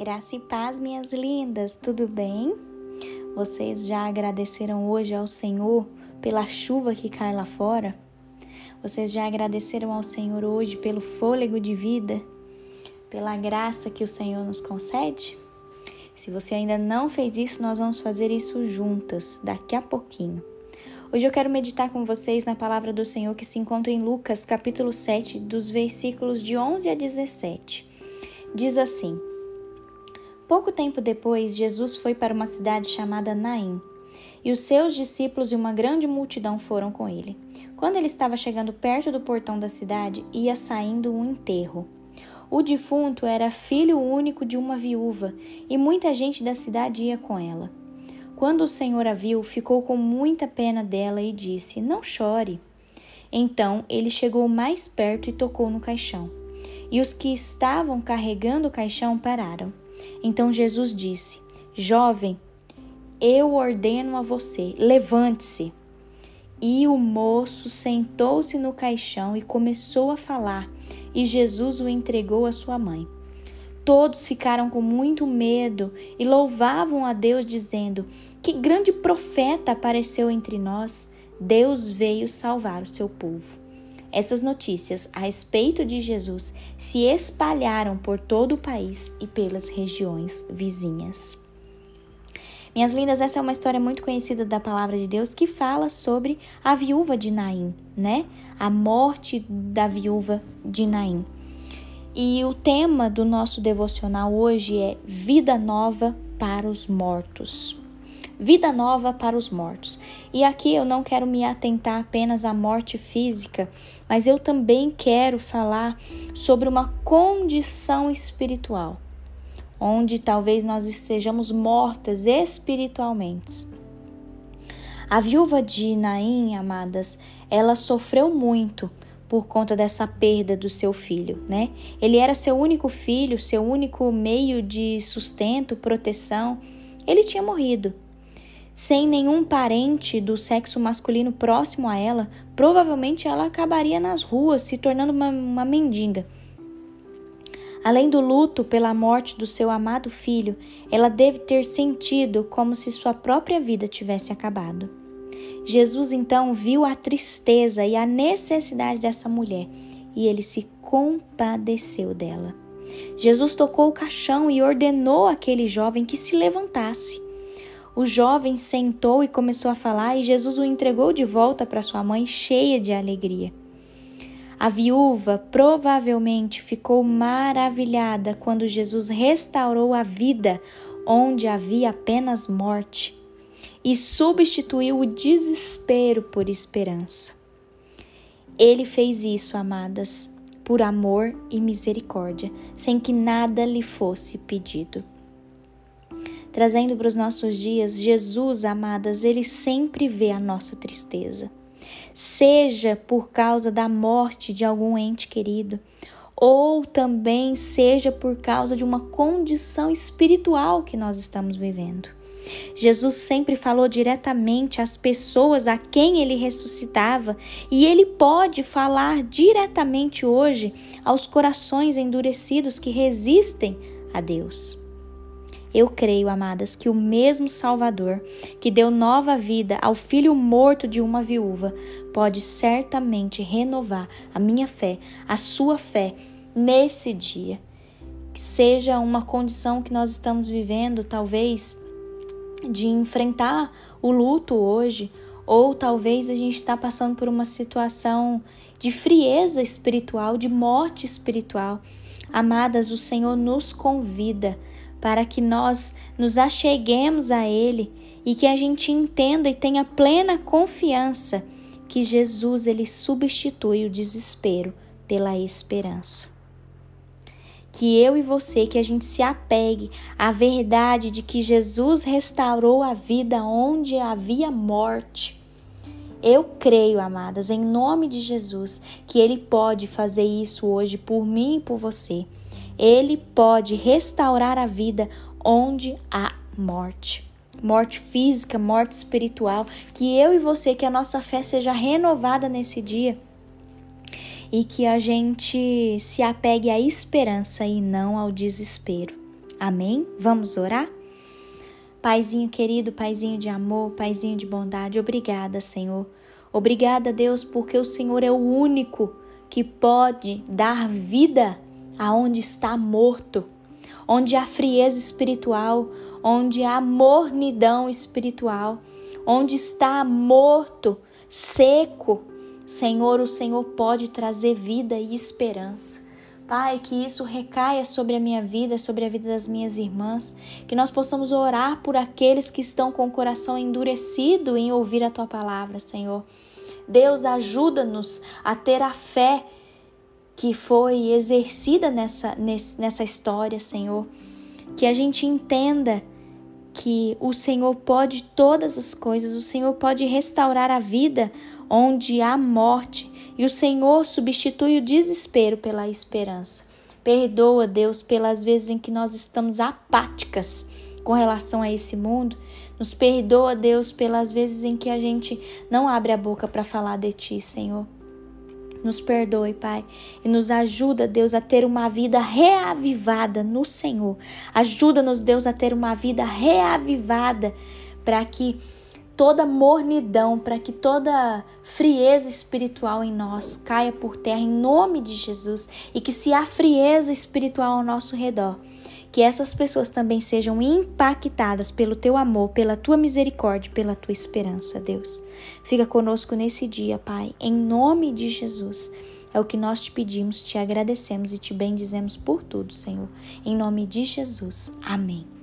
Graça e paz, minhas lindas, tudo bem? Vocês já agradeceram hoje ao Senhor pela chuva que cai lá fora? Vocês já agradeceram ao Senhor hoje pelo fôlego de vida? Pela graça que o Senhor nos concede? Se você ainda não fez isso, nós vamos fazer isso juntas daqui a pouquinho. Hoje eu quero meditar com vocês na palavra do Senhor que se encontra em Lucas, capítulo 7, dos versículos de 11 a 17. Diz assim: Pouco tempo depois, Jesus foi para uma cidade chamada Naim, e os seus discípulos e uma grande multidão foram com ele. Quando ele estava chegando perto do portão da cidade, ia saindo um enterro. O defunto era filho único de uma viúva, e muita gente da cidade ia com ela. Quando o Senhor a viu, ficou com muita pena dela e disse: Não chore. Então ele chegou mais perto e tocou no caixão. E os que estavam carregando o caixão pararam. Então Jesus disse: Jovem, eu ordeno a você, levante-se. E o moço sentou-se no caixão e começou a falar, e Jesus o entregou à sua mãe. Todos ficaram com muito medo e louvavam a Deus, dizendo: Que grande profeta apareceu entre nós! Deus veio salvar o seu povo. Essas notícias a respeito de Jesus se espalharam por todo o país e pelas regiões vizinhas. Minhas lindas, essa é uma história muito conhecida da palavra de Deus que fala sobre a viúva de Naim, né? A morte da viúva de Naim. E o tema do nosso devocional hoje é Vida Nova para os Mortos vida nova para os mortos. E aqui eu não quero me atentar apenas à morte física, mas eu também quero falar sobre uma condição espiritual, onde talvez nós estejamos mortas espiritualmente. A viúva de Naim, amadas, ela sofreu muito por conta dessa perda do seu filho, né? Ele era seu único filho, seu único meio de sustento, proteção. Ele tinha morrido sem nenhum parente do sexo masculino próximo a ela, provavelmente ela acabaria nas ruas, se tornando uma, uma mendiga. Além do luto pela morte do seu amado filho, ela deve ter sentido como se sua própria vida tivesse acabado. Jesus então viu a tristeza e a necessidade dessa mulher e ele se compadeceu dela. Jesus tocou o caixão e ordenou àquele jovem que se levantasse. O jovem sentou e começou a falar, e Jesus o entregou de volta para sua mãe, cheia de alegria. A viúva provavelmente ficou maravilhada quando Jesus restaurou a vida onde havia apenas morte e substituiu o desespero por esperança. Ele fez isso, amadas, por amor e misericórdia, sem que nada lhe fosse pedido trazendo para os nossos dias, Jesus, amadas, ele sempre vê a nossa tristeza. Seja por causa da morte de algum ente querido, ou também seja por causa de uma condição espiritual que nós estamos vivendo. Jesus sempre falou diretamente às pessoas a quem ele ressuscitava e ele pode falar diretamente hoje aos corações endurecidos que resistem a Deus. Eu creio, amadas, que o mesmo Salvador que deu nova vida ao filho morto de uma viúva pode certamente renovar a minha fé, a sua fé nesse dia. Que seja uma condição que nós estamos vivendo, talvez, de enfrentar o luto hoje, ou talvez a gente está passando por uma situação de frieza espiritual, de morte espiritual. Amadas, o Senhor nos convida para que nós nos acheguemos a Ele e que a gente entenda e tenha plena confiança que Jesus ele substitui o desespero pela esperança. Que eu e você, que a gente se apegue à verdade de que Jesus restaurou a vida onde havia morte. Eu creio, amadas, em nome de Jesus, que Ele pode fazer isso hoje por mim e por você. Ele pode restaurar a vida onde há morte. Morte física, morte espiritual. Que eu e você, que a nossa fé seja renovada nesse dia e que a gente se apegue à esperança e não ao desespero. Amém? Vamos orar? Paizinho querido, Paizinho de amor, Paizinho de bondade, obrigada, Senhor. Obrigada, Deus, porque o Senhor é o único que pode dar vida aonde está morto, onde há frieza espiritual, onde há mornidão espiritual, onde está morto, seco. Senhor, o Senhor pode trazer vida e esperança. Pai, que isso recaia sobre a minha vida, sobre a vida das minhas irmãs, que nós possamos orar por aqueles que estão com o coração endurecido em ouvir a tua palavra, Senhor. Deus, ajuda-nos a ter a fé que foi exercida nessa, nessa história, Senhor. Que a gente entenda que o Senhor pode todas as coisas, o Senhor pode restaurar a vida onde há morte e o Senhor substitui o desespero pela esperança. Perdoa, Deus, pelas vezes em que nós estamos apáticas com relação a esse mundo. Nos perdoa, Deus, pelas vezes em que a gente não abre a boca para falar de Ti, Senhor. Nos perdoe, Pai, e nos ajuda, Deus, a ter uma vida reavivada no Senhor. Ajuda-nos, Deus, a ter uma vida reavivada para que toda mornidão, para que toda frieza espiritual em nós caia por terra em nome de Jesus e que se há frieza espiritual ao nosso redor, que essas pessoas também sejam impactadas pelo teu amor, pela tua misericórdia, pela tua esperança, Deus. Fica conosco nesse dia, Pai, em nome de Jesus. É o que nós te pedimos, te agradecemos e te bendizemos por tudo, Senhor. Em nome de Jesus. Amém.